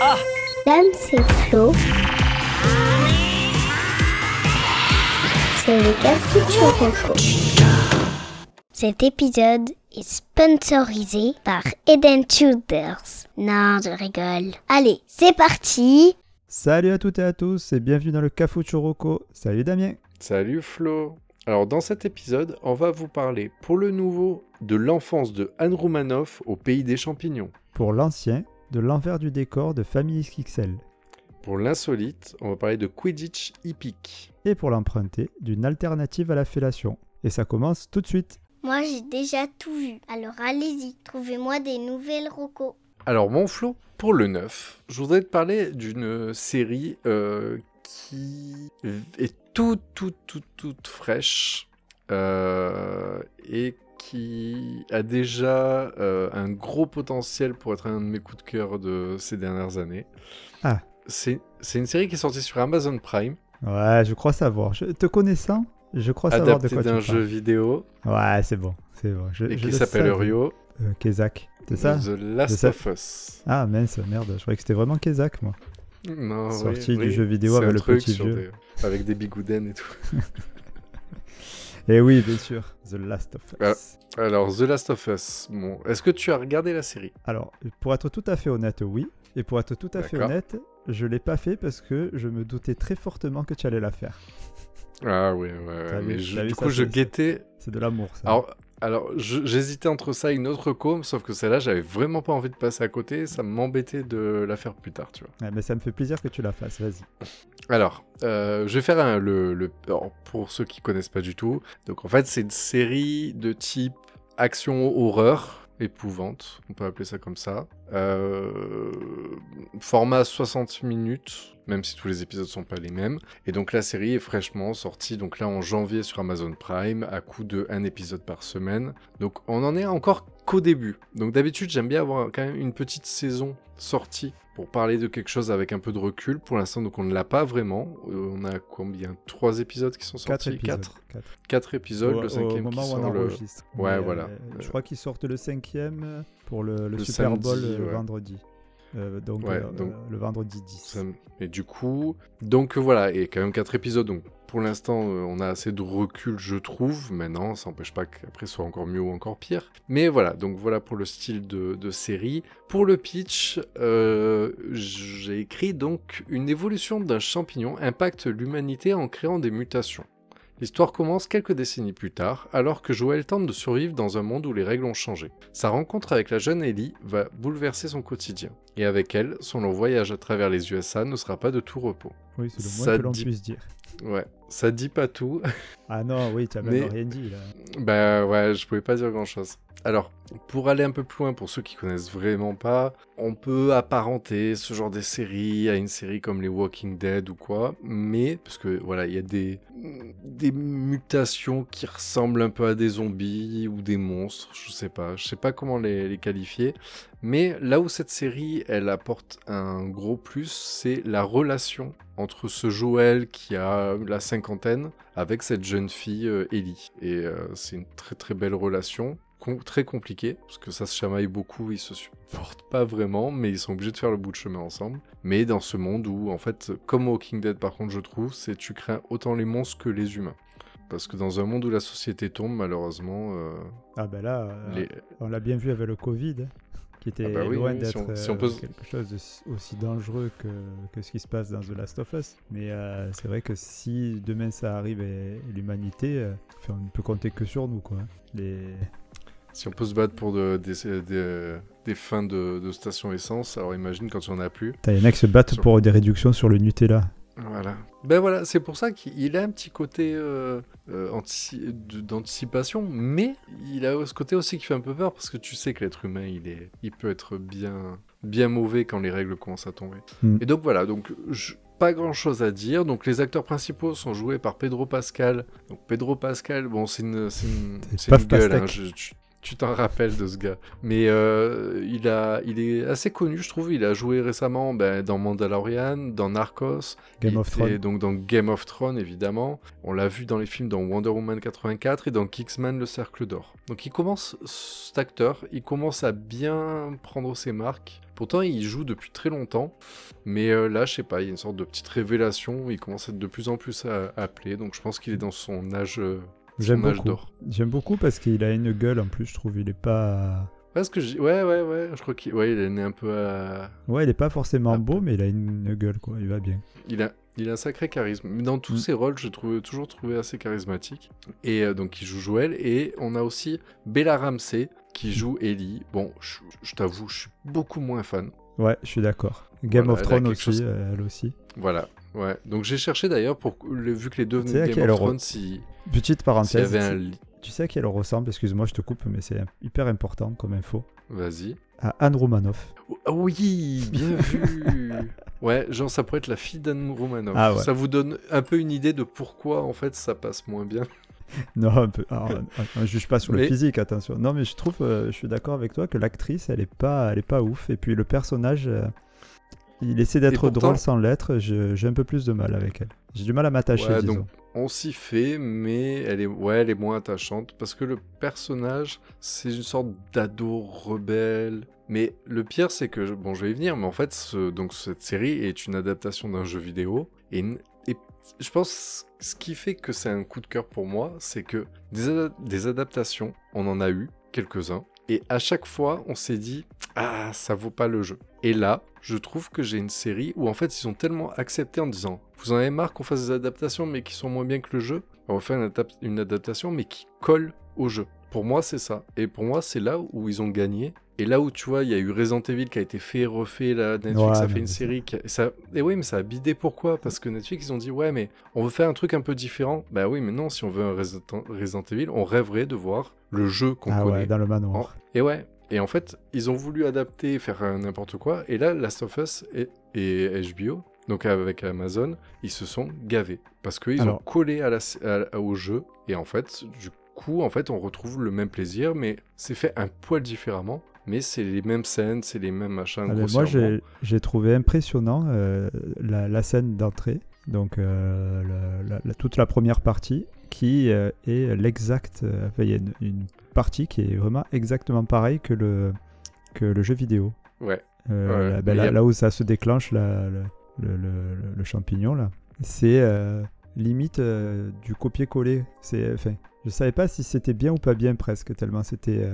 Ah Dame, c'est Flo. C'est le Café Cet épisode est sponsorisé par Eden Tudors. Non, je rigole. Allez, c'est parti Salut à toutes et à tous et bienvenue dans le Cafou Choroko. Salut Damien. Salut Flo. Alors dans cet épisode, on va vous parler pour le nouveau de l'enfance de Anne Roumanoff au pays des champignons. Pour l'ancien, de l'envers du décor de Famille XXL. Pour l'insolite, on va parler de Quidditch hippique. Et pour l'emprunté, d'une alternative à la fellation. Et ça commence tout de suite. Moi, j'ai déjà tout vu. Alors allez-y, trouvez-moi des nouvelles rocos. Alors mon Flo, pour le neuf, je voudrais te parler d'une série euh, qui est toute, toute, toute, toute fraîche euh, et qui a déjà euh, un gros potentiel pour être un de mes coups de cœur de ces dernières années. Ah. C'est une série qui est sortie sur Amazon Prime, Ouais, je crois savoir. Je, te connaissant, je crois savoir de quoi tu d'un jeu vidéo Ouais, c'est bon, c'est bon. Je, et je qui le s'appelle. Rio, Euh, Kezak, c'est ça The Last of Us. Ah mince, merde, je croyais que c'était vraiment Kezak, moi. Non, Sorti oui, du oui. jeu vidéo avec le petit des- avec des bigoudens et tout. Et oui, bien sûr, The Last of Us. Ah. Alors, The Last of Us, bon, est-ce que tu as regardé la série? Alors, pour être tout à fait honnête, oui. Et pour être tout à fait honnête, je l'ai pas fait parce que je me doutais très fortement que tu allais la faire. Ah oui, ouais, mais vu- je- du ça, coup, je guettais. C'est de l'amour, ça. Alors, alors j'hésitais entre ça et une autre com, sauf que celle-là, j'avais vraiment pas envie de passer à côté, ça m'embêtait de la faire plus tard, tu vois. Ouais, mais ça me fait plaisir que tu la fasses, vas-y. Alors, euh, je vais faire un, le, pour ceux qui connaissent pas du tout. Donc, en fait, c'est une série de type action horreur, épouvante, on peut appeler ça comme ça. Euh, format 60 minutes, même si tous les épisodes sont pas les mêmes. Et donc, la série est fraîchement sortie, donc là en janvier sur Amazon Prime, à coup de un épisode par semaine. Donc, on en est encore qu'au début. Donc, d'habitude, j'aime bien avoir quand même une petite saison sortie pour parler de quelque chose avec un peu de recul. Pour l'instant, donc on ne l'a pas vraiment. Euh, on a combien? Trois épisodes qui sont Quatre sortis? épisodes. Quatre. Quatre. Quatre épisodes, Au- le au cinquième moment qui où on le... enregistre. Ouais, Mais, voilà. euh, je crois qu'ils sortent le cinquième pour le, le Le Super samedi, Bowl euh, ouais. vendredi. Euh, donc, Ouais, euh, donc- le vendredi 10. Ça me- Et du coup, donc voilà, et quand même quatre épisodes. Donc pour l'instant, on a assez de recul, je trouve. Maintenant, ça n'empêche pas qu'après soit encore mieux ou encore pire. Mais voilà, donc voilà pour le style de, de série. Pour le pitch, euh, j'ai écrit donc une évolution d'un champignon impacte l'humanité en créant des mutations. L'histoire commence quelques décennies plus tard, alors que Joël tente de survivre dans un monde où les règles ont changé. Sa rencontre avec la jeune Ellie va bouleverser son quotidien. Et avec elle, son long voyage à travers les USA ne sera pas de tout repos. Oui, c'est le Ça moins que l'on dit- puisse dire. Ouais, ça dit pas tout. Ah non, oui, tu as même Mais- rien dit là. bah ouais, je pouvais pas dire grand chose. Alors, pour aller un peu plus loin, pour ceux qui connaissent vraiment pas, on peut apparenter ce genre de série à une série comme les Walking Dead ou quoi, mais, parce que voilà, il y a des, des mutations qui ressemblent un peu à des zombies ou des monstres, je sais pas, je sais pas comment les, les qualifier, mais là où cette série, elle apporte un gros plus, c'est la relation entre ce Joël qui a la cinquantaine avec cette jeune fille euh, Ellie. Et euh, c'est une très très belle relation, très compliquée, parce que ça se chamaille beaucoup, ils se supportent pas vraiment, mais ils sont obligés de faire le bout de chemin ensemble. Mais dans ce monde où, en fait, comme Walking Dead par contre, je trouve, c'est tu crains autant les monstres que les humains. Parce que dans un monde où la société tombe, malheureusement, euh, Ah ben là, euh, les... on l'a bien vu avec le Covid, qui était Ah bah oui, loin oui, si d'être on- si on euh, quelque chose de aussi dangereux que, que ce qui se passe dans The Last of Us. Mais euh, c'est vrai que si demain ça arrive et, et l'humanité, euh, enfin, on ne peut compter que sur nous. Quoi. Les... si on peut se battre pour de- des, des, des fins de, de station essence, alors imagine quand il n'y en a plus. T'as les mecs se battent Sur- pour des réductions sur le Nutella. Voilà. Ben voilà, c'est pour ça qu'il a un petit côté euh, euh, d'anticipation, mais il a ce côté aussi qui fait un peu peur parce que tu sais que l'être humain, il, est, il peut être bien, bien mauvais quand les règles commencent à tomber. Mm. Et donc voilà, donc je- pas grand chose à dire. Donc les acteurs principaux sont joués par Pedro Pascal. Donc Pedro Pascal, bon, c'est une, c'est une, une gueule. hein, je- tu- t'en rappelles de ce gars. Mais euh, il, a, il est assez connu, je trouve. Il a joué récemment ben, dans Mandalorian, dans Narcos, Game of Thrones. donc dans Game of Thrones, évidemment. On l'a vu dans les films dans Wonder Woman 84 et dans Kingsman Le Cercle d'Or. Donc il commence, cet acteur, il commence à bien prendre ses marques. Pourtant, il joue depuis très longtemps, mais euh, là, je sais pas, il y a une sorte de petite révélation. Il commence à être de plus en plus appelé, donc je pense qu'il est dans son âge, euh, J'aime beaucoup. J'aime beaucoup parce qu'il a une gueule en plus, je trouve. Il est pas. Parce que ouais, ouais, ouais, je crois qu'il ouais, il est né un peu à. Ouais, il est pas forcément Ah, beau, mais il a une gueule, quoi. Il va bien. Il a, il a un sacré charisme. Dans tous Mm. ses rôles, je trouve toujours trouvé assez charismatique. Et euh, donc, il joue Joël. Et on a aussi Bella Ramsey qui joue Ellie. Bon, je, je t'avoue, je suis beaucoup moins fan. Ouais, je suis d'accord. Game Voilà, of Thrones aussi, chose- euh, elle aussi. Voilà. Ouais. Donc, j'ai cherché d'ailleurs, pour le- vu que les deux venaient Game of re- Thrones, si- Petite parenthèse. un tu- sais à qui elle ressemble Excuse-moi, je te coupe, mais c'est hyper important comme info. Vas-y. À Anne Romanoff. Ah oui, bien vu. Ouais, genre ça pourrait être la fille d'Anne Romanoff. Ah ouais. Ça vous donne un peu une idée de pourquoi en fait ça passe moins bien. Non, un peu. alors, on ne juge pas sur le physique, attention. Non, mais je trouve, euh, je suis d'accord avec toi que l'actrice, elle est pas, elle est pas ouf. Et puis le personnage, euh, il essaie d'être pourtant- drôle sans l'être. J'ai un peu plus de mal avec elle. J'ai du mal à m'attacher, Ouais, donc on s'y fait, mais elle est, ouais, elle est moins attachante parce que le personnage, c'est une sorte d'ado rebelle. Mais le pire, c'est que, bon, je vais y venir, mais en fait, ce- donc cette série est une adaptation d'un jeu vidéo et, je pense ce qui fait que c'est un coup de cœur pour moi, c'est que des adaptations, on en a eu quelques-uns. Et à chaque fois, on s'est dit, ah, ça vaut pas le jeu. Et là, je trouve que j'ai une série où en fait, ils ont tellement accepté en disant, vous en avez marre qu'on fasse des adaptations mais qui sont moins bien que le jeu? On va faire une, une adaptation mais qui colle au jeu. Pour moi, c'est ça. Et pour moi, c'est là où ils ont gagné. Et là où tu vois, il y a eu Resident Evil qui a été fait, refait, là, Netflix Ouais, a fait une série. Qui a- ça... Et oui, mais ça a bidé pourquoi? Parce que Netflix, ils ont dit, ouais, mais on veut faire un truc un peu différent. Bah oui, mais non, si on veut un Resident, Evil, on rêverait de voir le jeu qu'on Ah connaît. ouais, dans le En- manoir. Et ouais. Et en fait, ils ont voulu adapter, faire n'importe quoi. Et là, Last of Us et, et HBO, donc avec Amazon, ils se sont gavés. Parce qu'ils ont Alors- collé à la, à- au jeu. Et en fait, du coup, en fait, on retrouve le même plaisir, mais c'est fait un poil différemment. Mais c'est les mêmes scènes, c'est les mêmes machins. Ah, moi, j'ai trouvé impressionnant euh, la, la scène d'entrée, donc euh, la- la- la- toute la première partie, qui euh, est l'exact. il y a une, une partie qui est vraiment exactement pareille que le, que le jeu vidéo. Ouais. Ouais, là, ben, là, y a- là où ça se déclenche, le, le- le- le champignon, là, c'est limite du copier-coller. C'est, enfin, je savais pas si c'était bien ou pas bien presque, tellement c'était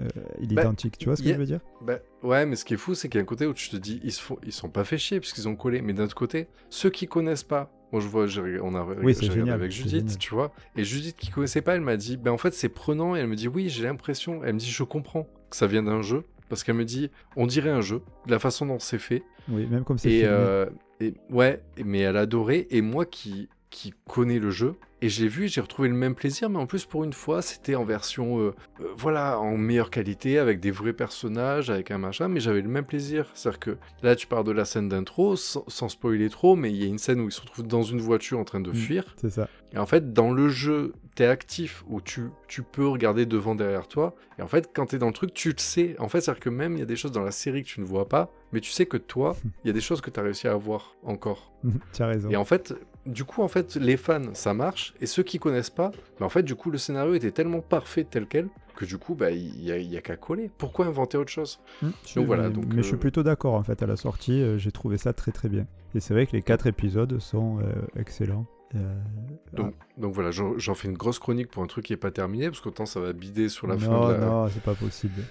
euh, euh, identique. tu vois ce que a- je veux dire Bah, ouais, mais ce qui est fou, c'est qu'il y a un côté où tu te dis, ils se font, ils sont pas fait chier puisqu'ils ont collé. Mais d'un autre côté, ceux qui connaissent pas, moi je vois, on a Oui, génial, avec Judith, tu vois. Et Judith qui connaissait pas, elle m'a dit, ben en fait c'est prenant. Et elle me dit, oui, j'ai l'impression. Elle me dit, je comprends que ça vient d'un jeu parce qu'elle me dit, on dirait un jeu, de la façon dont c'est fait. Oui, même comme c'est filmé. euh, et ouais, mais elle adorait. Et moi qui, qui connais le jeu, et je l'ai vu, et j'ai retrouvé le même plaisir, mais en plus pour une fois, c'était en version, euh, euh, voilà, en meilleure qualité, avec des vrais personnages, avec un machin, mais j'avais le même plaisir. C'est-à-dire que là, tu pars de la scène d'intro, sans, sans spoiler trop, mais il y a une scène où ils se retrouvent dans une voiture en train de Mm. fuir. C'est ça. Et en fait, dans le jeu, t'es actif où tu, tu peux regarder devant, derrière toi. Et en fait, quand t'es dans le truc, tu le sais. En fait, c'est-à-dire que même il y a des choses dans la série que tu ne vois pas, mais tu sais que toi, il y a des choses que t'as réussi à voir encore. tu as raison. Et en fait, du coup, en fait, les fans, ça marche. Et ceux qui connaissent pas, bah, en fait, du coup, le scénario était tellement parfait tel quel que du coup, bah, il y a, y a qu'à coller. Pourquoi inventer autre chose? Mm, je- donc voilà, mais, donc, mais je suis euh, plutôt d'accord en fait à la sortie. euh, J'ai trouvé ça très très bien. Et c'est vrai que les quatre épisodes sont euh, excellents. Euh, donc, donc voilà, j'en fais une grosse chronique pour un truc qui est pas terminé, parce qu'autant ça va bider sur la non, fin de la, non, c'est pas possible.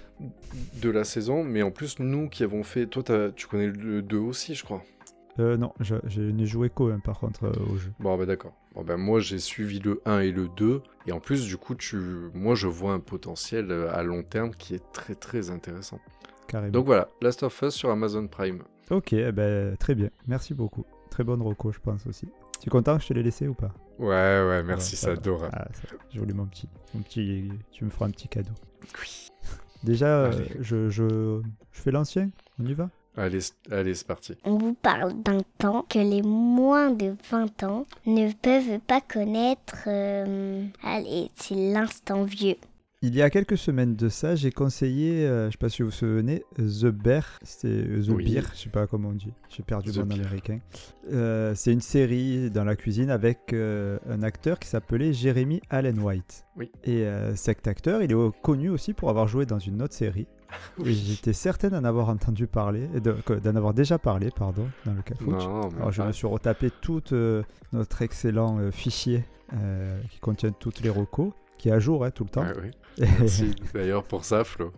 de la saison. Mais en plus, nous qui avons fait. Toi, tu connais le 2 aussi, je crois. Euh, non, je, je n'ai joué qu'au par contre euh, au jeu. Bon, bah d'accord. Bon, ben, moi, j'ai suivi le 1 et le 2. Et en plus, du coup, tu... moi, je vois un potentiel euh, à long terme qui est très, très intéressant. Carrément. Donc voilà, Last of Us sur Amazon Prime. ok, eh ben, très bien. Merci beaucoup. Très bonne reco, je pense aussi. Tu es content que je te l'ai laissé ou pas? Ouais, ouais, merci, ça adore. Ah, ça va. Joli mon petit, mon petit. Tu me feras un petit cadeau. Oui. Déjà, euh, Allez. je, je, je fais l'ancien. On y va? Allez, c'est parti. On vous parle d'un temps que les moins de 20 ans ne peuvent pas connaître. euh, Allez, c'est l'instant vieux. Il y a quelques semaines de ça, j'ai conseillé, euh, je sais pas si vous vous souvenez, The Bear, c'était euh, The Oui. Beer, je sais pas comment on dit, j'ai perdu The le nom Beer. américain. Euh, c'est une série dans la cuisine avec euh, un acteur qui s'appelait Jeremy Allen White. Oui. Et euh, cet acteur, il est connu aussi pour avoir joué dans une autre série Et j'étais certain d'en avoir entendu parler, d'en avoir déjà parlé, pardon, dans le Cafouche. Alors je me suis retapé tout euh, notre excellent euh, fichier euh, qui contient toutes les recos, qui est à jour hein, tout le temps. Ouais, oui. Merci d'ailleurs pour ça, Flo.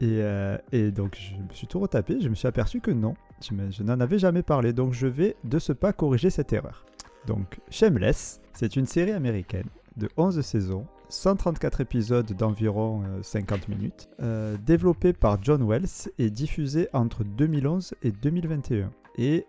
Et, et donc je me suis tout retapé, je me suis aperçu que non, je n'en avais jamais parlé, donc je vais de ce pas corriger cette erreur. Donc Shameless, c'est une série américaine de 11 saisons, 134 épisodes d'environ euh, 50 minutes, euh, développée par John Wells et diffusée entre 2011 et 2021. Et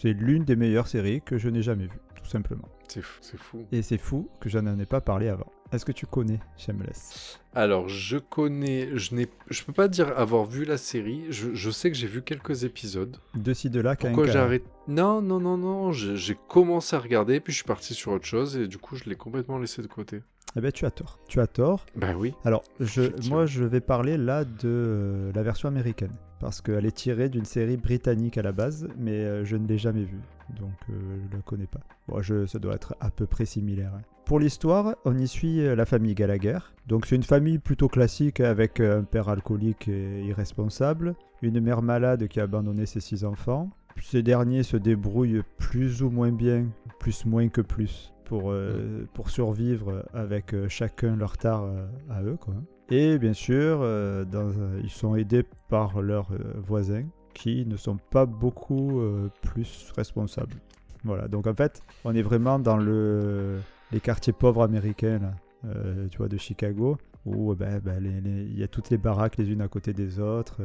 c'est l'une des meilleures séries que je n'ai jamais vues, tout simplement. C'est fou. C'est fou. Et c'est fou que je n'en ai pas parlé avant. Est-ce que tu connais Shameless? Alors, je connais, je n'ai, je peux pas dire avoir vu la série. Je, je sais que j'ai vu quelques épisodes. De ci, de là, qu'un Pourquoi j'ai arrêté Non, non, non, non. J'ai j'ai commencé à regarder, puis je suis parti sur autre chose et du coup, je l'ai complètement laissé de côté. Eh ben tu as tort. Tu as tort. Bah oui. Alors, je, moi, je vais parler là de euh, la version américaine. Parce qu'elle est tirée d'une série britannique à la base, mais euh, je ne l'ai jamais vue. Donc, euh, je ne la connais pas. Bon, je, ça doit être à peu près similaire. hein. Pour l'histoire, on y suit la famille Gallagher. Donc, c'est une famille plutôt classique avec euh, un père alcoolique et irresponsable, une mère malade qui a abandonné ses six enfants. Ces derniers se débrouillent plus ou moins bien, plus moins que plus, pour, euh, pour survivre avec euh, chacun leur tard euh, à eux. Quoi. Et bien sûr, dans, ils sont aidés par leurs voisins qui ne sont pas beaucoup plus responsables. Voilà, donc en fait, on est vraiment dans le, les quartiers pauvres américains, là, tu vois, de Chicago, où ben, ben, il y a toutes les baraques les unes à côté des autres,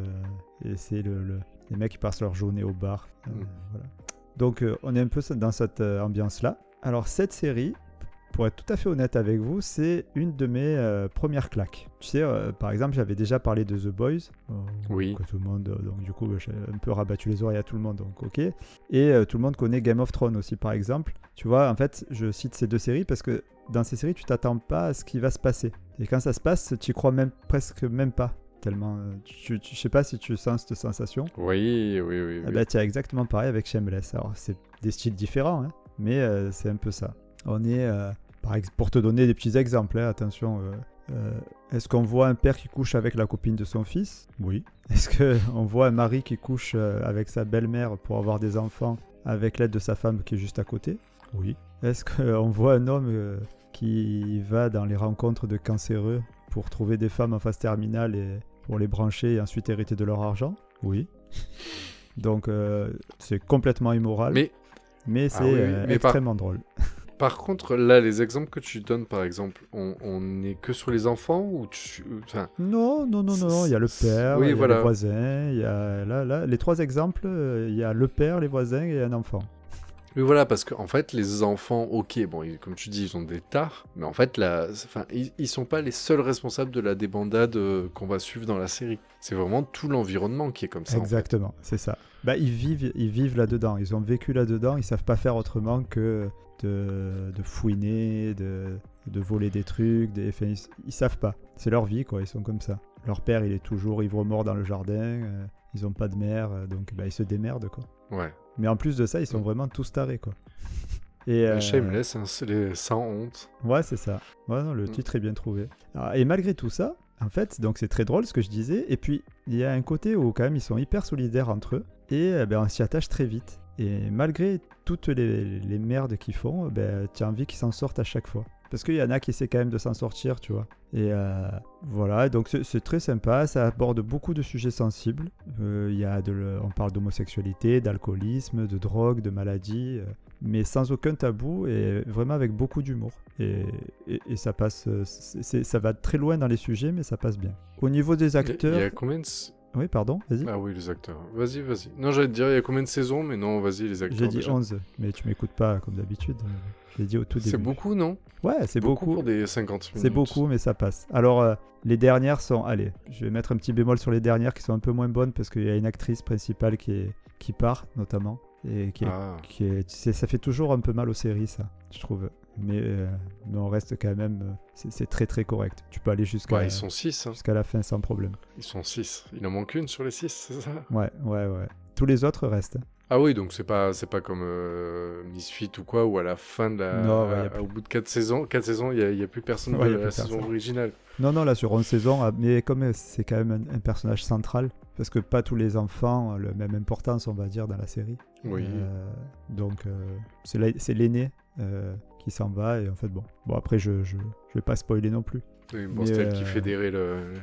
et c'est le, le- les mecs qui passent leur journée au bar. Mm. voilà. Donc on est un peu dans cette ambiance-là. Alors cette série, pour être tout à fait honnête avec vous, c'est une de mes euh, premières claques. Tu sais, euh, par exemple, j'avais déjà parlé de The Boys. euh, Oui. Que tout le monde, donc du coup, j'ai un peu rabattu les oreilles à tout le monde, donc ok. Et tout le monde connaît Game of Thrones aussi, par exemple. Tu vois, en fait, je cite ces deux séries parce que dans ces séries, tu t'attends pas à ce qui va se passer. Et quand ça se passe, tu y crois même presque même pas. Tellement, tu, tu- je sais pas si tu sens cette sensation. Oui, oui, oui. oui. Ah bah tiens, exactement pareil avec Shameless. Alors c'est des styles différents, hein, mais euh, c'est un peu ça. On est, euh, pour te donner des petits exemples, hein, attention. euh, Est-ce qu'on voit un père qui couche avec la copine de son fils? Oui. Est-ce qu'on voit un mari qui couche avec sa belle-mère pour avoir des enfants avec l'aide de sa femme qui est juste à côté? Oui. Est-ce qu'on voit un homme qui va dans les rencontres de cancéreux pour trouver des femmes en phase terminale et pour les brancher et ensuite hériter de leur argent? Oui. Donc c'est complètement immoral, mais, Mais c'est oui, oui, euh, mais par- extrêmement drôle. par contre, là, les exemples que tu donnes, par exemple, on, on est que sur les enfants ou tu. Enfin, Non, non, non, non, il y a le père, Oui, il y a voilà. les voisins, il y a là, là, les trois exemples, euh, il y a le père, les voisins et un enfant. Oui, voilà, parce qu'en fait, les enfants, ok, bon, ils- comme tu dis, ils ont des tares, mais en fait, enfin, ils, ils sont pas les seuls responsables de la débandade euh, qu'on va suivre dans la série. C'est vraiment tout l'environnement qui est comme ça. en fait. Exactement, c'est ça. Bah, ils vivent, ils vivent là-dedans, ils ont vécu là-dedans, ils savent pas faire autrement que de, de fouiner, de, de voler des trucs, des, enfin, ils, ils savent pas. C'est leur vie, quoi, ils sont comme ça. Leur père, il est toujours ivre-mort dans le jardin, euh, ils ont pas de mère, euh, donc bah, ils se démerdent, quoi. Ouais. Mais en plus de ça, ils sont Mm. vraiment tous tarés, quoi. Et, euh, Shameless, hein, c'est les sans honte. Ouais, c'est ça. Ouais, non, le Mm. titre est bien trouvé. Alors, et malgré tout ça, en fait, donc c'est très drôle ce que je disais. Et puis, il y a un côté où quand même ils sont hyper solidaires entre eux. Et euh, ben, on s'y attache très vite. Et malgré toutes les, les merdes qu'ils font, ben, tu as envie qu'ils s'en sortent à chaque fois. Parce qu'il y en a qui essaient quand même de s'en sortir, tu vois. Et euh, voilà, donc c'est très sympa, ça aborde beaucoup de sujets sensibles. Euh, y a de, on parle d'homosexualité, d'alcoolisme, de drogue, de maladie, euh, mais sans aucun tabou et vraiment avec beaucoup d'humour. Et, et- et ça passe, euh, ça va très loin dans les sujets, mais ça passe bien. Au niveau des acteurs, Il y a combien de. Oui, pardon, vas-y. Ah oui, les acteurs. Vas-y, vas-y. Non, j'allais te dire, il y a combien de saisons, mais non, vas-y, les acteurs. J'ai dit déjà. 11, mais tu m'écoutes pas comme d'habitude. J'ai dit au tout début. C'est beaucoup, non? Ouais, c'est beaucoup. pour des 50 minutes. C'est beaucoup, mais ça passe. Alors, euh, les dernières sont. Allez, je vais mettre un petit bémol sur les dernières qui sont un peu moins bonnes parce qu'il y a une actrice principale qui, est, qui part, notamment. Et qui est, Ah. qui est- tu sais, ça fait toujours un peu mal aux séries, ça, je trouve. Mais, euh, mais on reste quand même. euh, c'est très très correct. Tu peux aller jusqu'à Ouais, 6. jusqu'à la fin sans problème. Ils sont 6. Il en manque une sur les 6, c'est ça? Ouais, ouais, ouais. Tous les autres restent. Ah oui, donc c'est pas c'est pas comme euh, Misfit ou quoi, où à la fin de la, Non, ouais, y a à- plus- au bout de 4 saisons, quatre saisons, il y a, a plus personne Ouais, de la saison originale. Non, non, là sur 11 saisons, ah, mais comme euh, c'est quand même un, un personnage central, parce que pas tous les enfants ont la même importance, on va dire, dans la série. Oui. Euh, donc euh, c'est la- c'est l'aîné qui s'en va, et en fait, bon. Bon, après, je, je, je vais pas spoiler non plus. Oui, bon, c'est elle qui fédérait le,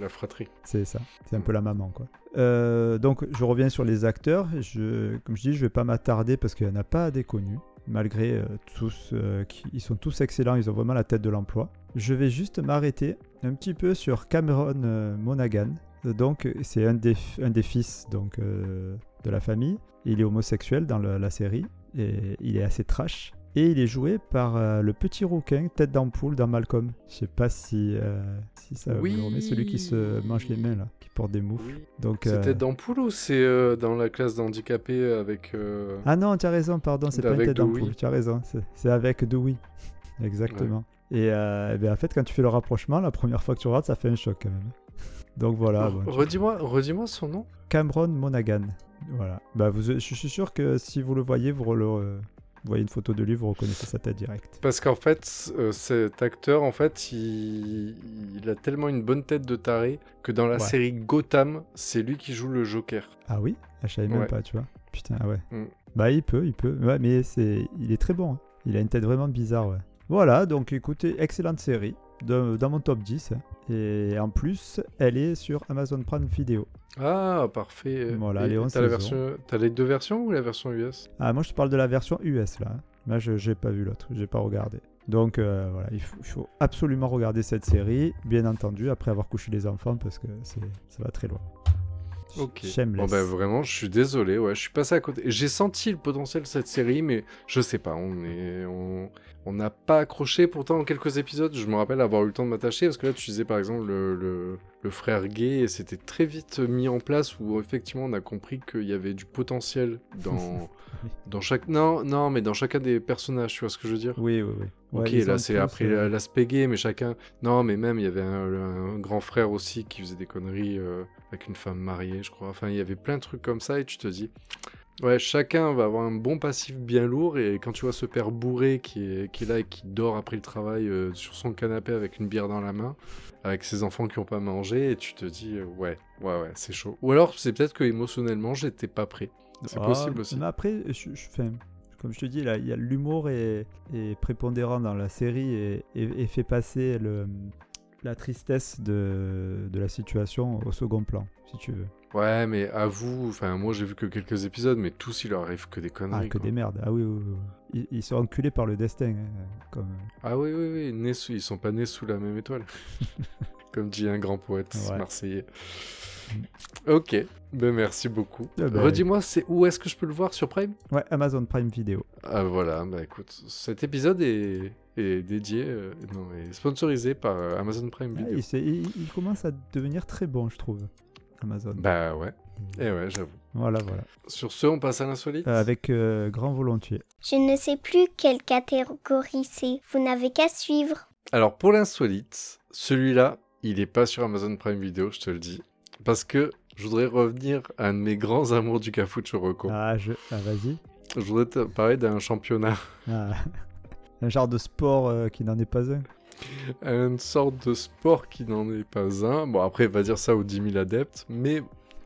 la fratrie. C'est ça, c'est un peu la maman quoi. Euh, donc je reviens sur les acteurs. Je, comme je dis, je vais pas m'attarder parce qu'il n'y en a pas des connus, malgré euh, tous, euh, qui, ils sont tous excellents, ils ont vraiment la tête de l'emploi. Je vais juste m'arrêter un petit peu sur Cameron Monaghan. Donc c'est un des, fils donc de la famille. Il est homosexuel dans la série et il est assez trash. Et il est joué par euh, le petit rouquin tête d'ampoule dans Malcolm. Je sais pas si, euh, si ça Oui. vous remet celui qui se mange les mains là, qui porte des moufles. Oui. Donc, C'était euh, dans Poule ou c'est euh, dans la classe d'handicapés avec. Ah non, tu as raison, pardon, c'est pas une tête d'ampoule, tu as raison, c'est- c'est avec Dewey. Exactement. Et, eh ben, en fait, quand tu fais le rapprochement, la première fois que tu regardes, ça fait un choc quand même. Donc voilà. bon, Redis-moi redis-moi son nom. Cameron Monaghan. Voilà. Bah, vous, je suis sûr que si vous le voyez, vous, le- vous voyez une photo de lui, vous reconnaissez sa tête directe. Parce qu'en fait, euh, cet acteur, en fait, il... il a tellement une bonne tête de taré que dans la Ouais. série Gotham, c'est lui qui joue le Joker. Ah oui? Ah, Je savais même Ouais. pas, tu vois. Putain, ah ouais. Mm. Bah, il peut, il peut. Ouais, mais c'est, il est très bon. hein. Il a une tête vraiment bizarre, ouais. Voilà, donc écoutez, excellente série. Dans, dans mon top 10. hein. Et en plus, elle est sur Amazon Prime Video. Ah, parfait. Voilà, les t'as version... Les deux versions ou la version US Ah, moi, je te parle de la version US, là. Moi, je j'ai pas vu l'autre, j'ai pas regardé. Donc, euh, voilà, il faut, il faut absolument regarder cette série, bien entendu, après avoir couché les enfants, parce que c'est, ça va très loin. Ok. Shameless. Bon, bah vraiment, je suis désolé, ouais, je suis passé à côté. J'ai senti le potentiel de cette série, mais je sais pas, on est. On... On n'a pas accroché pourtant en quelques épisodes. Je me rappelle avoir eu le temps de m'attacher parce que là, tu disais par exemple le, le, le frère gay et c'était très vite mis en place où effectivement on a compris qu'il y avait du potentiel dans, dans chaque. Non, non, mais dans chacun des personnages, tu vois ce que je veux dire? Oui, oui, oui. Ok, là c'est après euh, l'aspect gay, mais chacun. Non, mais même il y avait un, un grand frère aussi qui faisait des conneries euh, avec une femme mariée, je crois. Enfin, il y avait plein de trucs comme ça et tu te dis. Ouais, chacun va avoir un bon passif bien lourd et quand tu vois ce père bourré qui est, qui est là et qui dort après le travail euh, sur son canapé avec une bière dans la main, avec ses enfants qui n'ont pas mangé, et tu te dis euh, ouais, ouais, ouais, c'est chaud. Ou alors c'est peut-être que émotionnellement j'étais pas prêt. C'est Ah, possible aussi. Mais après, je, je- enfin, comme je te dis, là, il y a l'humour est, est prépondérant dans la série et, et- et fait passer le, la tristesse de, de la situation au second plan, si tu veux. Ouais, mais à vous, enfin moi j'ai vu que quelques épisodes, mais tous il leur arrive que des conneries. Ah, que quoi. des merdes. Ah oui, oui, oui. Ils, ils sont enculés par le destin. hein, comme... Ah oui, oui, oui, nés sous- ils sont pas nés sous la même étoile. Comme dit un grand poète Ouais. marseillais. Ok, ben merci beaucoup. Ah ben- Redis-moi, c'est où est-ce que je peux le voir sur Prime? Ouais, Amazon Prime Video. Ah voilà, bah écoute, cet épisode est, est dédié, euh, non, est sponsorisé par euh, Amazon Prime Ah, Video. il, s'est- il- il commence à devenir très bon, je trouve. Amazon. Bah ouais, et ouais, j'avoue. Voilà, voilà. Sur ce, on passe à l'insolite? Euh, avec euh, grand volontiers. Je ne sais plus quelle catégorie c'est. Vous n'avez qu'à suivre. Alors pour l'insolite, celui-là, il est pas sur Amazon Prime Video, je te le dis. Parce que je voudrais revenir à un de mes grands amours du Cafucho Rocco. Ah, je... ah vas-y. Je voudrais te parler d'un championnat, Ah. Un genre de sport euh, qui n'en est pas un. une sorte de sport qui n'en est pas un. Bon, après, va dire ça aux 10 000 adeptes, mais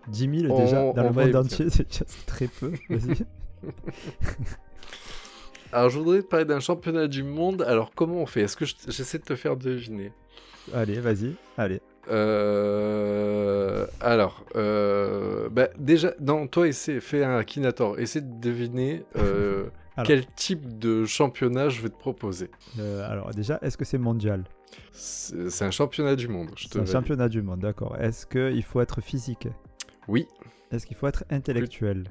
10 000 On- déjà, dans le monde entier, c'est déjà très peu. Vas-y. Alors, je voudrais te parler d'un championnat du monde. Alors, comment on fait? Est-ce que je- j'essaie de te faire deviner Allez, vas-y. Allez. Euh, Alors, euh, bah, déjà, non, toi, essaie, fais un Akinator. Essaie de deviner euh, quel type de championnat je vais te proposer. Alors déjà, est-ce que c'est mondial? C'est un championnat du monde. Je te un championnat du monde, d'accord. Est-ce qu'il faut être physique? Oui, Est-ce qu'il faut être intellectuel?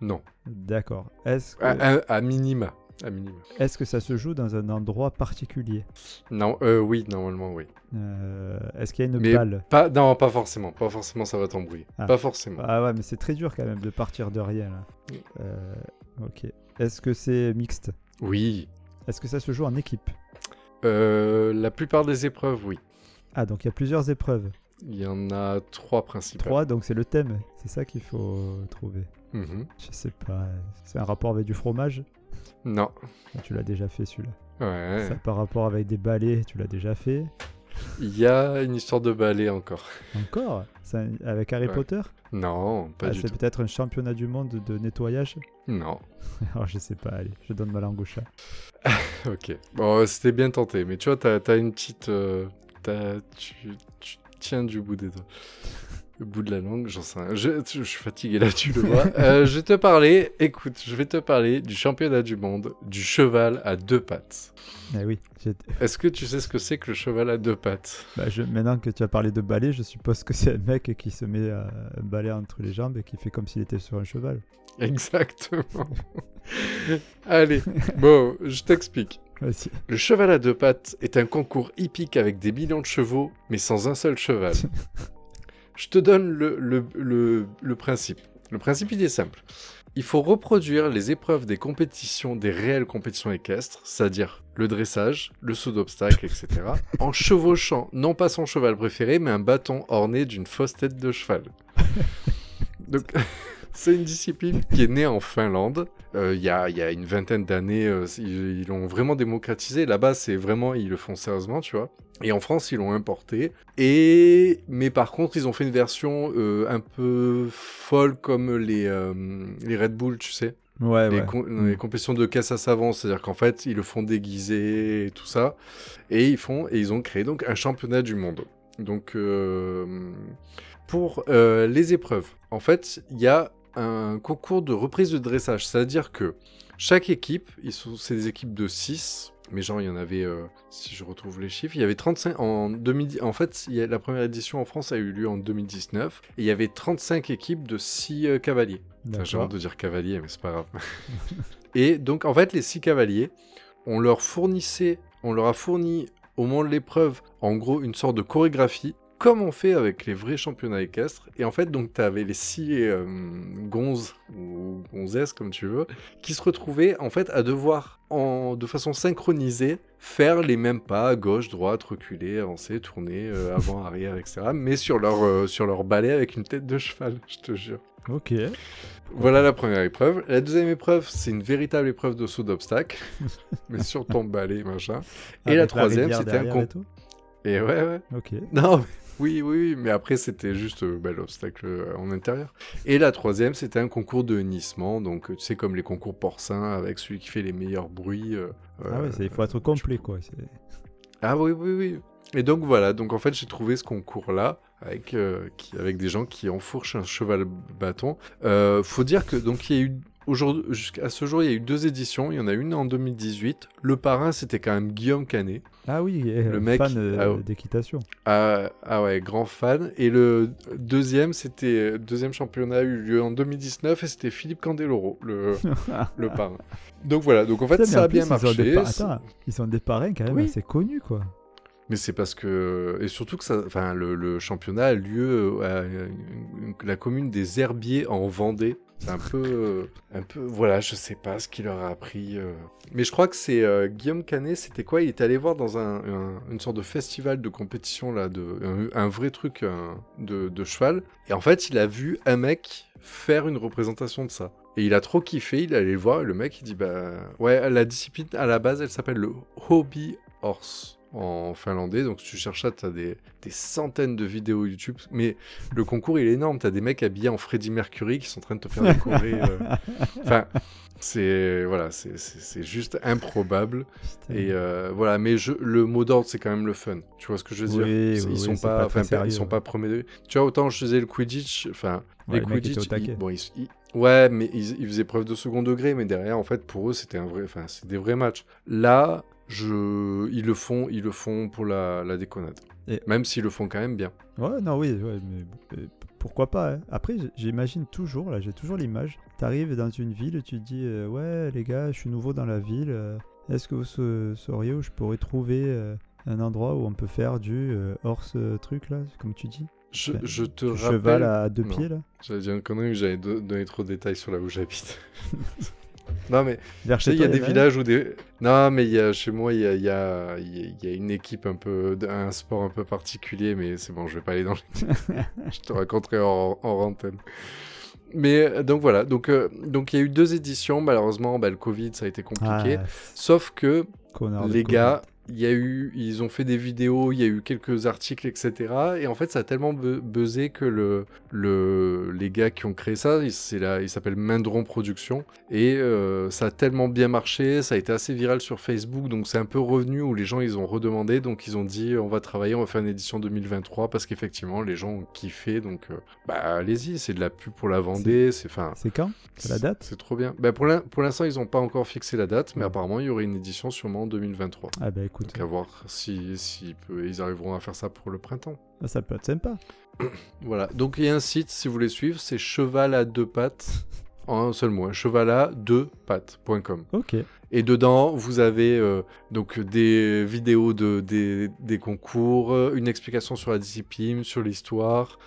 Non. D'accord. Est-ce que, À, à- à minima. À est-ce que ça se joue dans un endroit particulier? Non, euh, oui, normalement, oui. Euh, Est-ce qu'il y a une Mais balle? Pas, non, pas forcément. Pas forcément, ça va t'embrouiller. Ah. Pas forcément. Ah ouais, mais c'est très dur quand même de partir de rien là. Oui. Euh, ok. Est-ce que c'est mixte? Oui. Est-ce que ça se joue en équipe? La plupart des épreuves, oui. Ah, donc il y a plusieurs épreuves. Il y en a trois principales. Trois, donc c'est le thème. C'est ça qu'il faut trouver. Mhm. Je sais pas. C'est un rapport avec du fromage? Non. Ah, Tu l'as déjà fait celui-là. Ouais. Ça par rapport avec des balais, tu l'as déjà fait. Il y a une histoire de balai encore. Encore? C'est un- Avec Harry Ouais. Potter? Non, pas Ah, du C'est tout. peut-être un championnat du monde de nettoyage? Non. Alors je sais pas, allez, je donne ma langue au chat. Ok. Bon, c'était bien tenté, mais tu vois, t'as as une petite. euh, tu, tu tiens du bout des doigts. Le bout de la langue, j'en sais rien. Je, je suis fatigué là, tu le vois. Euh, je vais te parler, écoute, je vais te parler du championnat du monde du cheval à deux pattes. Eh oui, Est-ce que tu sais ce que c'est que le cheval à deux pattes? Bah, je... maintenant que tu as parlé de balai, je suppose que c'est un mec qui se met euh, un balai entre les jambes et qui fait comme s'il était sur un cheval. Exactement. Allez, bon, je t'explique. Le cheval à deux pattes est un concours hippique avec des millions de chevaux, mais sans un seul cheval. Je te donne le, le- le- principe. Le principe, il est simple. Il faut reproduire les épreuves des compétitions, des réelles compétitions équestres, c'est-à-dire le dressage, le saut d'obstacle, etc., en chevauchant non pas son cheval préféré, mais un bâton orné d'une fausse tête de cheval. Donc, c'est une discipline qui est née en Finlande. Euh, Il y, a, il y a une vingtaine d'années, euh, ils l'ont vraiment démocratisé. Là-bas, c'est vraiment, ils le font sérieusement, tu vois. Et en France, ils l'ont importé. Et mais par contre, ils ont fait une version euh, un peu folle comme les, les Red Bull, tu sais Ouais, les, ouais. com- Mm. les compétitions de caisse à savon, c'est-à-dire qu'en fait, ils le font déguiser et tout ça, et ils font et ils ont créé donc un championnat du monde. Donc pour les épreuves, en fait, il y a un concours de reprise de dressage, c'est-à-dire que chaque équipe, ils sont c'est des équipes de 6 mais genre il y en avait euh, si je retrouve les chiffres, il y avait 35 en 2010 en fait, il y a, la première édition en France a eu lieu en 2019 et il y avait 35 équipes de 6 cavaliers. Putain, J'ai honte de dire cavalier, mais c'est pas grave. et donc, en fait, les six cavaliers, on leur fournissait, on leur a fourni au moment de l'épreuve, en gros, une sorte de chorégraphie, comme on fait avec les vrais championnats équestres. Et en fait, donc, tu avais les six euh, gonzes, ou gonzesses, comme tu veux, qui se retrouvaient, en fait, à devoir, en, de façon synchronisée, faire les mêmes pas, gauche, droite, reculer, avancer, tourner, euh, avant, arrière, etc. Mais sur leur, euh, sur leur balai avec une tête de cheval, je te jure. Ok. Voilà la première épreuve. La deuxième épreuve, c'est une véritable épreuve de saut d'obstacle, mais sur ton balai, machin. Et Avec la troisième, c'était un con. Et ouais, ouais. Ok. Non, mais- oui, oui, oui, mais après, c'était juste euh, bah, l'obstacle euh, en intérieur. Et la troisième, c'était un concours de hennissement, donc euh, tu sais, comme les concours porcins, avec celui qui fait les meilleurs bruits. euh, Ah ouais, il faut être complet quoi. Ah oui, oui, oui. Et donc voilà, donc en fait j'ai trouvé ce concours-là avec, euh, qui, avec des gens qui enfourchent un cheval bâton. Faut dire que donc il y a eu aujourd'hui jusqu'à ce jour il y a eu deux éditions. Il y en a une en 2018. Le parrain c'était quand même Guillaume Canet. Ah oui, eh, Le mec- fan euh, ah d'équitation. Ah, ah ouais, grand fan. Et le deuxième c'était deuxième championnat a eu lieu en 2019 et c'était Philippe Candeloro le le parrain. Donc voilà, donc en fait ça en a bien plus, ils ont des marché. par- Attends, ils sont des parrains quand même Oui. assez connus quoi. Mais c'est parce que et surtout que ça, enfin le, le championnat a lieu euh, à la commune des Herbiers en Vendée. C'est un peu, euh, un peu, voilà, je sais pas ce qu'il leur a appris. euh. Mais je crois que c'est euh, Guillaume Canet. C'était quoi? Il est allé voir dans un, un- une sorte de festival de compétition là, de un, vrai truc de, de cheval. Et en fait, il a vu un mec faire une représentation de ça. Et il a trop kiffé. Il est allé le voir. Et le mec, il dit bah ouais, la discipline à la base, elle s'appelle le hobby horse en finlandais. Donc, si tu cherches ça, tu as des, des centaines de vidéos YouTube. Mais le concours, il est énorme. Tu as des mecs habillés en Freddie Mercury qui sont en train de te faire découvrir. euh, Enfin, c'est voilà, c'est- juste improbable. Et euh, voilà, mais je, le mot d'ordre, c'est quand même le fun. Tu vois ce que je veux dire? Oui, Ils oui, sont pas, pas enfin, sérieux, ils sont ouais. pas premiers. degrés. Tu vois, autant je faisais le Quidditch, enfin, Ouais, les le Quidditch, ils- bon, ils- ils- ouais, mais ils faisaient preuve de second degré, mais derrière, en fait, pour eux, c'était un vrai, enfin, c'est des vrais matchs. Là, je, ils le font, ils le font pour la, la déconnade. Et- Même s'ils le font quand même bien. Ouais, non, oui, ouais, mais pourquoi pas. hein. Après, j'imagine toujours, là, j'ai toujours l'image. T'arrives dans une ville, tu te dis, euh, ouais, les gars, je suis nouveau dans la ville. euh, Est-ce que vous sa- sauriez où je pourrais trouver euh, un endroit où on peut faire du horse truc, là, comme tu dis? Je, je te rappelle. cheval à deux Non. pieds, là? J'allais dire une connerie, mais j'allais do- donner trop de détails sur là où j'habite. non, mais il y a des villages où des. Non, mais y a, chez moi, il y a, y, a, y a- une équipe un peu. un sport un peu particulier, mais c'est bon, je vais pas aller dans les. je te raconterai en, en antenne. Mais euh, donc voilà, donc euh, donc il y a eu deux éditions. Malheureusement, bah, le Covid, ça a été compliqué. Ah, Sauf que connard les gars, il y a eu, ils ont fait des vidéos, il y a eu quelques articles, etc. Et en fait, ça a tellement bu- buzzé que le, le, les gars qui ont créé ça, il- c'est là, il s'appelle Mindron Productions, et euh, ça a tellement bien marché, ça a été assez viral sur Facebook, donc c'est un peu revenu où les gens ils ont redemandé, donc ils ont dit on va travailler, on va faire une édition 2023 parce qu'effectivement les gens ont kiffé, donc euh, bah allez-y, c'est de la pub pour la Vendée, c'est enfin. C'est quand? C'est la date? C'est trop bien. Bah, pour l'in- pour l'instant, ils n'ont pas encore fixé la date, mais apparemment, il y aurait une édition sûrement en 2023. Ah bah écoute, Donc à voir si, ils arriveront à faire ça pour le printemps. ça peut être sympa. Voilà, donc il y a un site, si vous voulez suivre, c'est cheval à deux pattes, en un seul mot, hein, cheval à deux pattes.com. Ok. Et dedans, vous avez euh, donc des vidéos de, des, des concours, euh, une explication sur la discipline, sur l'histoire,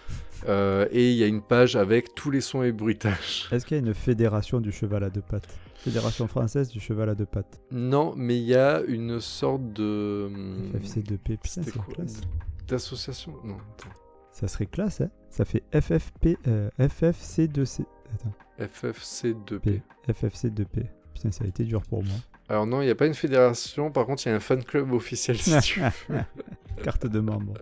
euh, et il y a une page avec tous les sons et bruitages. Est-ce qu'il y a une fédération du cheval à deux pattes? Fédération française du cheval à deux pattes. Non, mais il y a une sorte de... hum, FFC2P, putain, C'était c'est quoi classe. D'association? Non, attends. Ça serait classe, hein? Ça fait FFP, euh, FFC2C. Attends, FFC2P. P. FFC2P. Putain, ça a été dur pour moi. Alors non, il n'y a pas une fédération, par contre il y a un fan club officiel si tu veux. Carte de membre.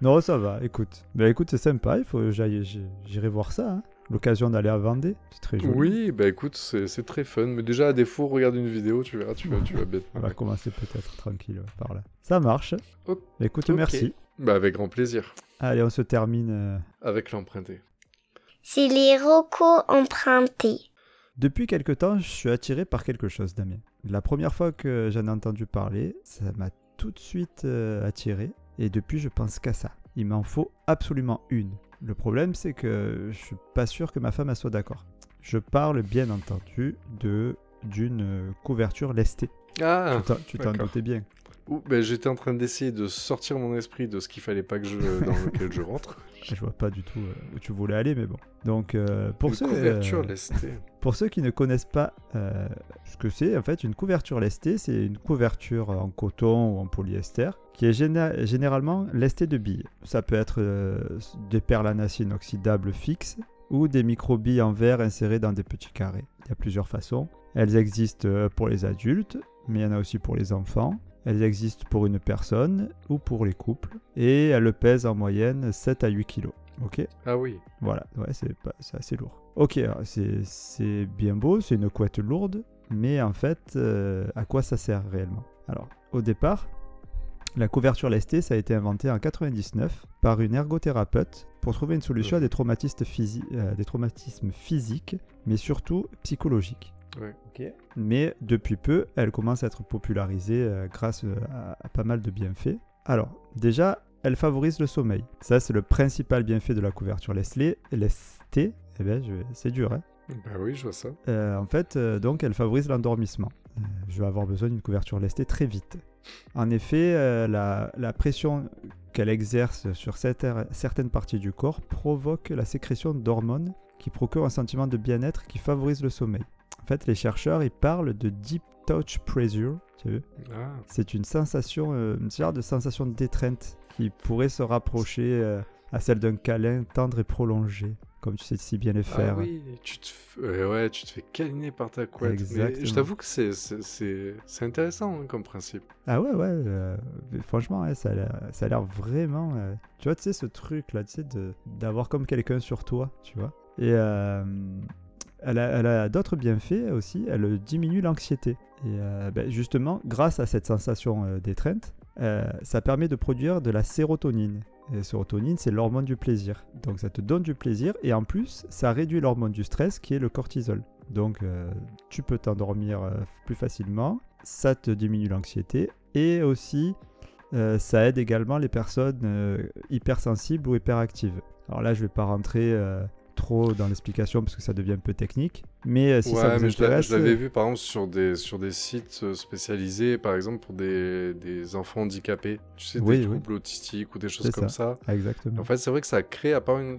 Non, ça va, écoute. Bah écoute, c'est sympa, il faut j'aille, j'irai voir ça. Hein. L'occasion d'aller à Vendée, c'est très joli. Oui, bah écoute, c'est c'est très fun, mais déjà à défaut, regarde une vidéo, tu verras, tu vas, tu vas bête. On va commencer peut-être tranquille ouais, par là. Ça marche. Bah, écoute, merci. Bah avec grand plaisir, Allez, on se termine. euh, avec l'emprunté. C'est les rocos empruntés. Depuis quelque temps, je suis attiré par quelque chose, Damien. La première fois que j'en ai entendu parler, ça m'a tout de suite euh, attiré. Et depuis, je pense qu'à ça. Il m'en faut absolument une. Le problème, c'est que je suis pas sûr que ma femme soit d'accord. Je parle bien entendu de d'une couverture lestée. Ah Tu t'en- doutais bien. Ouh, bah, J'étais en train d'essayer de sortir mon esprit de ce qu'il fallait pas que je dans lequel je rentre. Je vois pas du tout euh, où tu voulais aller, mais bon. Donc, euh, pour, Une ceux, couverture euh, lestée. pour ceux qui ne connaissent pas euh, ce que c'est, en fait, une couverture lestée, c'est une couverture en coton ou en polyester qui est géné- généralement lestée de billes. Ça peut être euh, des perles en acier inoxydable fixes ou des micro-billes en verre insérées dans des petits carrés. Il y a plusieurs façons. Elles existent euh, pour les adultes, mais il y en a aussi pour les enfants. Elles existent pour une personne ou pour les couples. Et elles pèsent en moyenne 7 à 8 kg. Ok Ah oui. voilà, ouais, c'est pas- c'est assez lourd. Ok, c'est bien beau, c'est une couette lourde, mais en fait, euh, à quoi ça sert réellement? Alors, au départ, la couverture lestée, ça a été inventé en 99 par une ergothérapeute pour trouver une solution à des traumatismes, physi- euh, des traumatismes physiques, mais surtout psychologiques. Ouais. Mais depuis peu, elle commence à être popularisée euh, grâce euh, à, à pas mal de bienfaits. Alors, déjà, elle favorise le sommeil. Ça, c'est le principal bienfait de la couverture lestée. lestée. Eh ben, je c'est dur, hein. Bah oui, je vois ça. Euh, en fait, euh, donc, elle favorise l'endormissement. Euh, je vais avoir besoin d'une couverture lestée très vite. En effet, la, la pression qu'elle exerce sur certaines parties du corps provoque la sécrétion d'hormones qui procurent un sentiment de bien-être qui favorise le sommeil. Fait, les chercheurs, ils parlent de deep touch pressure. Tu as vu Ah. c'est une sensation, euh, une sorte de sensation d'étreinte qui pourrait se rapprocher euh, à celle d'un câlin tendre et prolongé, comme tu sais si bien le faire. Ah oui, tu te, f- euh, ouais, tu te fais câliner par ta couette. Mais Exactement. je t'avoue que c'est- c'est intéressant hein, comme principe. Ah ouais, ouais, euh, mais franchement, ouais, ça a l'air- ça a l'air vraiment. tu vois, tu sais, ce truc-là, tu sais, de- d'avoir comme quelqu'un sur toi, tu vois. Et euh, elle a, d'autres bienfaits aussi, elle diminue l'anxiété. Et euh, ben, justement, grâce à cette sensation euh, d'étreinte, euh, ça permet de produire de la sérotonine. Et la sérotonine, c'est l'hormone du plaisir. Donc ça te donne du plaisir et en plus, ça réduit l'hormone du stress qui est le cortisol. Donc tu peux t'endormir plus facilement, ça te diminue l'anxiété et aussi ça aide également les personnes hypersensibles ou hyperactives. Alors là, je vais pas rentrer trop dans l'explication parce que ça devient un peu technique, mais euh, si ça ouais, vous je l'a- intéresse, je l'avais vu par exemple sur des, sur des sites euh, spécialisés, par exemple pour des, des enfants handicapés, tu sais, Oui, des oui. troubles autistiques ou des choses comme ça. Exactement. En fait, c'est vrai que ça crée, apparemment,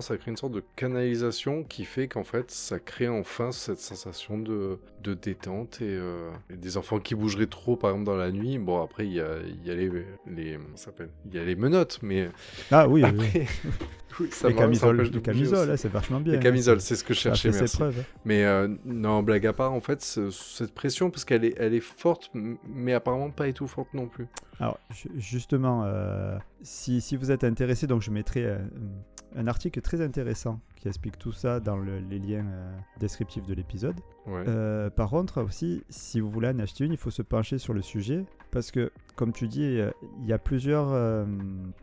ça crée une sorte de canalisation qui fait qu'en fait, ça crée enfin cette sensation de, de détente et, euh, et des enfants qui bougeraient trop, par exemple, dans la nuit. Bon, après, il y a, il y a les, ça Il y a les menottes, mais Ah oui, oui, oui. après, oui, ça les ça camisoles, les camisoles c'est vachement bien. Les hein, camisoles, c'est ce que je ça cherchais, merci. preuves. hein. Mais euh, non, blague à part, en fait, ce- cette pression, parce qu'elle est, elle est forte, mais apparemment pas étouffante non plus. Alors, ju- justement, euh, si, si vous êtes intéressé, donc je mettrai un, un article très intéressant qui explique tout ça dans le- les liens euh, descriptifs de l'épisode. Ouais. Euh, par contre, aussi, si vous voulez en acheter une, il faut se pencher sur le sujet parce que, comme tu dis, euh, il y a plusieurs euh,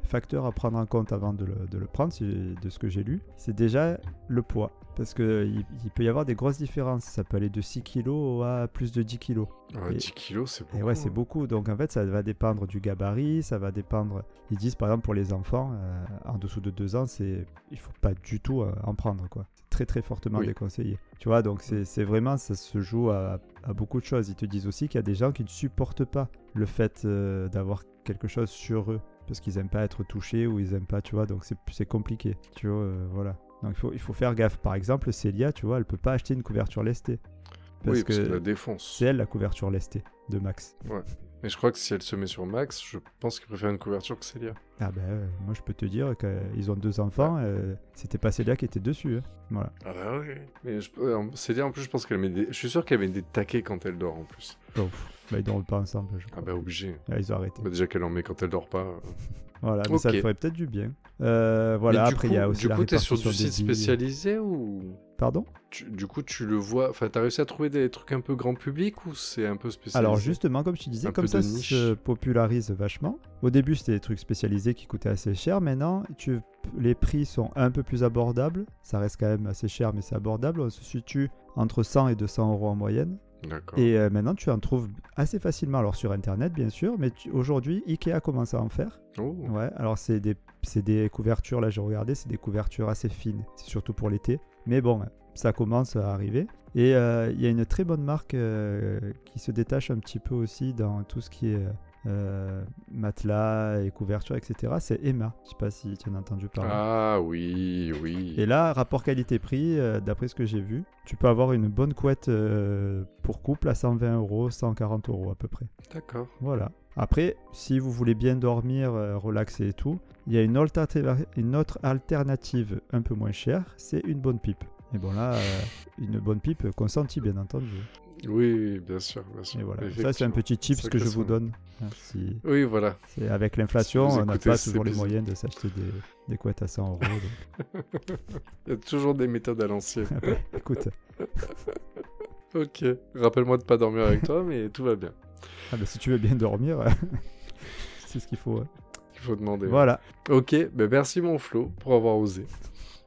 facteurs à prendre en compte avant de le, de le prendre, de ce que j'ai lu. C'est déjà le poids. Parce qu'il il peut y avoir des grosses différences. Ça peut aller de 6 kg à plus de 10 kg. Ouais, et- 10 kilos, c'est beaucoup. Et ouais, c'est hein. beaucoup. Donc en fait, ça va dépendre du gabarit, ça va dépendre. Ils disent par exemple pour les enfants, en dessous de 2 ans, c'est il faut pas du tout en prendre quoi. C'est très très fortement Oui. déconseillé. Tu vois, donc c'est c'est vraiment ça se joue à, à beaucoup de choses. Ils te disent aussi qu'il y a des gens qui ne supportent pas le fait euh, d'avoir quelque chose sur eux parce qu'ils aiment pas être touchés ou ils aiment pas, tu vois. Donc c'est c'est compliqué. Tu vois, euh, voilà. Donc il faut il faut faire gaffe. Par exemple, Célia, tu vois, elle peut pas acheter une couverture lestée. Parce oui, parce que que la défonce. c'est elle la couverture lestée de Max. Mais je crois que si elle se met sur Max, je pense qu'il préfère une couverture que Célia. Ah ben, euh, moi je peux te dire qu'ils ont deux enfants, euh, c'était pas Célia qui était dessus. hein. Voilà. Ah bah oui. Mais je... euh, Célia, en plus, je pense qu'elle met des... Je suis sûr qu'elle met des taquets quand elle dort, en plus. Bah, ils dorment pas ensemble, je Ah crois. bah obligé. Ah, ils ont arrêté. Bah, déjà qu'elle en met quand elle dort pas. euh. Voilà, mais ça Ok. te ferait peut-être du bien. Euh, voilà, Mais du après coup, il y a aussi du la coup, t'es sur du site spécialisé ou Pardon tu- du coup tu le vois Enfin, t'as réussi à trouver des trucs un peu grand public ou c'est un peu spécialisé Alors justement, comme je te disais, Un comme ça se popularise vachement. Au début, c'était des trucs spécialisés qui coûtaient assez cher. Maintenant, tu... les prix sont un peu plus abordables. Ça reste quand même assez cher, mais c'est abordable. On se situe entre 100 et 200 euros en moyenne. D'accord. Et euh, maintenant, tu en trouves assez facilement. Alors sur Internet, bien sûr, mais tu- aujourd'hui, Ikea commence à en faire. Oh. Ouais, alors c'est des, c'est des couvertures, là j'ai regardé, c'est des couvertures assez fines. C'est surtout pour l'été. Mais bon, ça commence à arriver. Et euh, il y a une très bonne marque euh, qui se détache un petit peu aussi dans tout ce qui est euh, matelas et couverture, etc. C'est Emma. Je sais pas si tu en as entendu parler. Ah oui, oui. Et là, rapport qualité-prix, euh, d'après ce que j'ai vu, tu peux avoir une bonne couette euh, pour couple à 120 euros, 140 euros à peu près. D'accord. Voilà. Après, si vous voulez bien dormir, euh, relaxer et tout, il y a une, autre alternative un peu moins chère, c'est une bonne pipe. Et bon là, euh, une bonne pipe consentie bien entendu. Oui, bien sûr, bien sûr. Et voilà. Ça c'est un petit tips que je que ça- vous donne. hein, Oui, voilà. avec l'inflation, Si on n'a pas toujours les moyens de s'acheter des, des couettes à 100 euros. donc, Il y a toujours des méthodes à l'ancienne. écoute, ok. Rappelle-moi de pas dormir avec toi, mais tout va bien. Ah, bah, si tu veux bien dormir, c'est ce qu'il faut. hein. Il faut demander. Voilà. Ok, ben merci mon Flo pour avoir osé.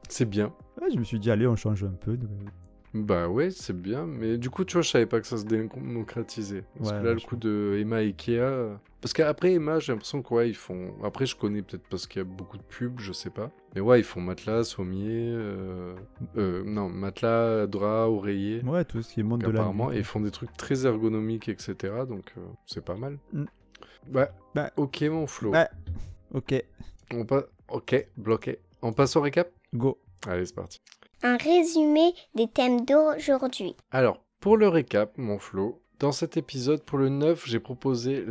C'est bien. Ouais, je me suis dit, allez, on change un peu. donc, Bah ouais, c'est bien. Mais du coup, tu vois, je savais pas que ça se démocratisait. Parce Ouais, que là, le coup de Emma Ikea. euh, Parce qu'après Emma, j'ai l'impression que ouais, ils font. Après, je connais peut-être parce qu'il y a beaucoup de pubs, je sais pas. Mais ouais, ils font matelas, sommier. euh, euh, non, matelas, drap, oreiller. Ouais, tout ce qui est monde de la apparemment, et ils font des trucs très ergonomiques, etc. Donc, euh, c'est pas mal. Mm. Bah, Bah. ok, mon Flo. Ouais. Ok, On. Ok, bloqué. On passe au récap? Go. Allez, c'est parti. Un résumé des thèmes d'aujourd'hui. Alors, pour le récap, mon Flo, dans cet épisode, pour le 9, j'ai proposé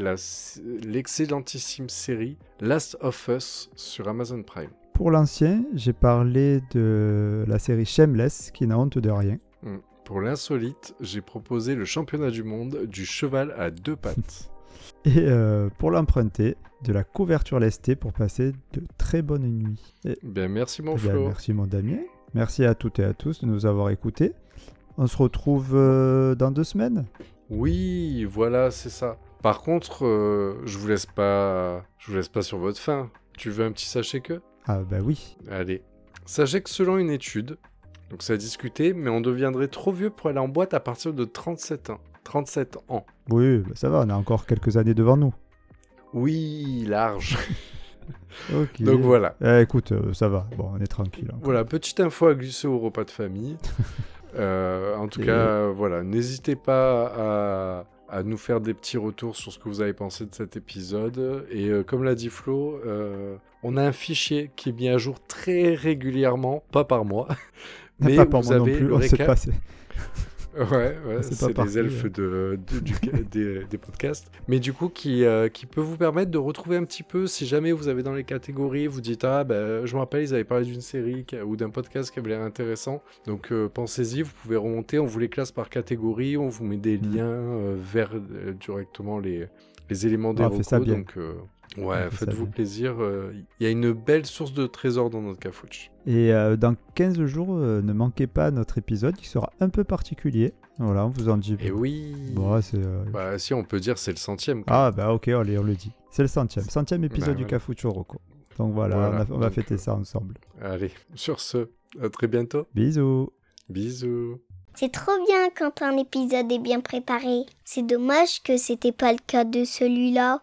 l'excellentissime série Last of Us sur Amazon Prime. Pour l'ancien, j'ai parlé de la série Shameless, qui n'a honte de rien. Hmm. Pour l'insolite, j'ai proposé le championnat du monde du cheval à deux pattes. Et euh, pour l'emprunter, de la couverture lestée pour passer de très bonnes nuits. Et, Bien, merci mon eh bien, Flo. merci mon Damien. Merci à toutes et à tous de nous avoir écoutés. On se retrouve euh, dans deux semaines. Oui, voilà, c'est ça. Par contre, euh, je vous laisse pas, je vous laisse pas sur votre faim. Tu veux un petit sachet que? Ah bah oui. Allez. Sachez que selon une étude, donc ça a discuté, mais on deviendrait trop vieux pour aller en boîte à partir de 37 ans. 37 ans. Oui, bah ça va, on a encore quelques années devant nous. Oui, large. Donc voilà. Eh, écoute, euh, ça va. Bon, on est tranquille. encore. Voilà, petite info à glisser au repas de famille. Euh, en tout Et- cas, euh, voilà, n'hésitez pas à, à nous faire des petits retours sur ce que vous avez pensé de cet épisode. Et euh, comme l'a dit Flo, on a un fichier qui est mis à jour très régulièrement, pas par mois. Mais pas pour vous moi non avez plus, le récap. Ouais, ouais, c'est les elfes de, de- du- des, des podcasts. Mais du coup, qui, euh, qui peut vous permettre de retrouver un petit peu, si jamais vous avez dans les catégories, vous dites, ah, ben, je me rappelle, ils avaient parlé d'une série ou d'un podcast qui avait l'air intéressant. Donc, euh, pensez-y, vous pouvez remonter, on vous les classe par catégorie, on vous met des Mm. liens euh, vers directement les, les éléments des Ah, fais ça recos. bien. Donc, ouais, faites-vous plaisir. euh, Il y a une belle source de trésors dans notre cafouche. Et euh, dans 15 jours, euh, ne manquez pas notre épisode qui sera un peu particulier. Voilà, on vous en dit. Et oui. Bon, c'est. euh, Bah, si, on peut dire c'est le centième. quoi. Ah, bah ok, allez, on le dit. C'est le centième. Centième épisode Bah, du voilà. Cafucho Rocco. Donc voilà, Voilà, on, a- on va fêter euh, ça ensemble. Allez, sur ce, à très bientôt. Bisous. Bisous. C'est trop bien quand un épisode est bien préparé. C'est dommage que c'était pas le cas de celui-là.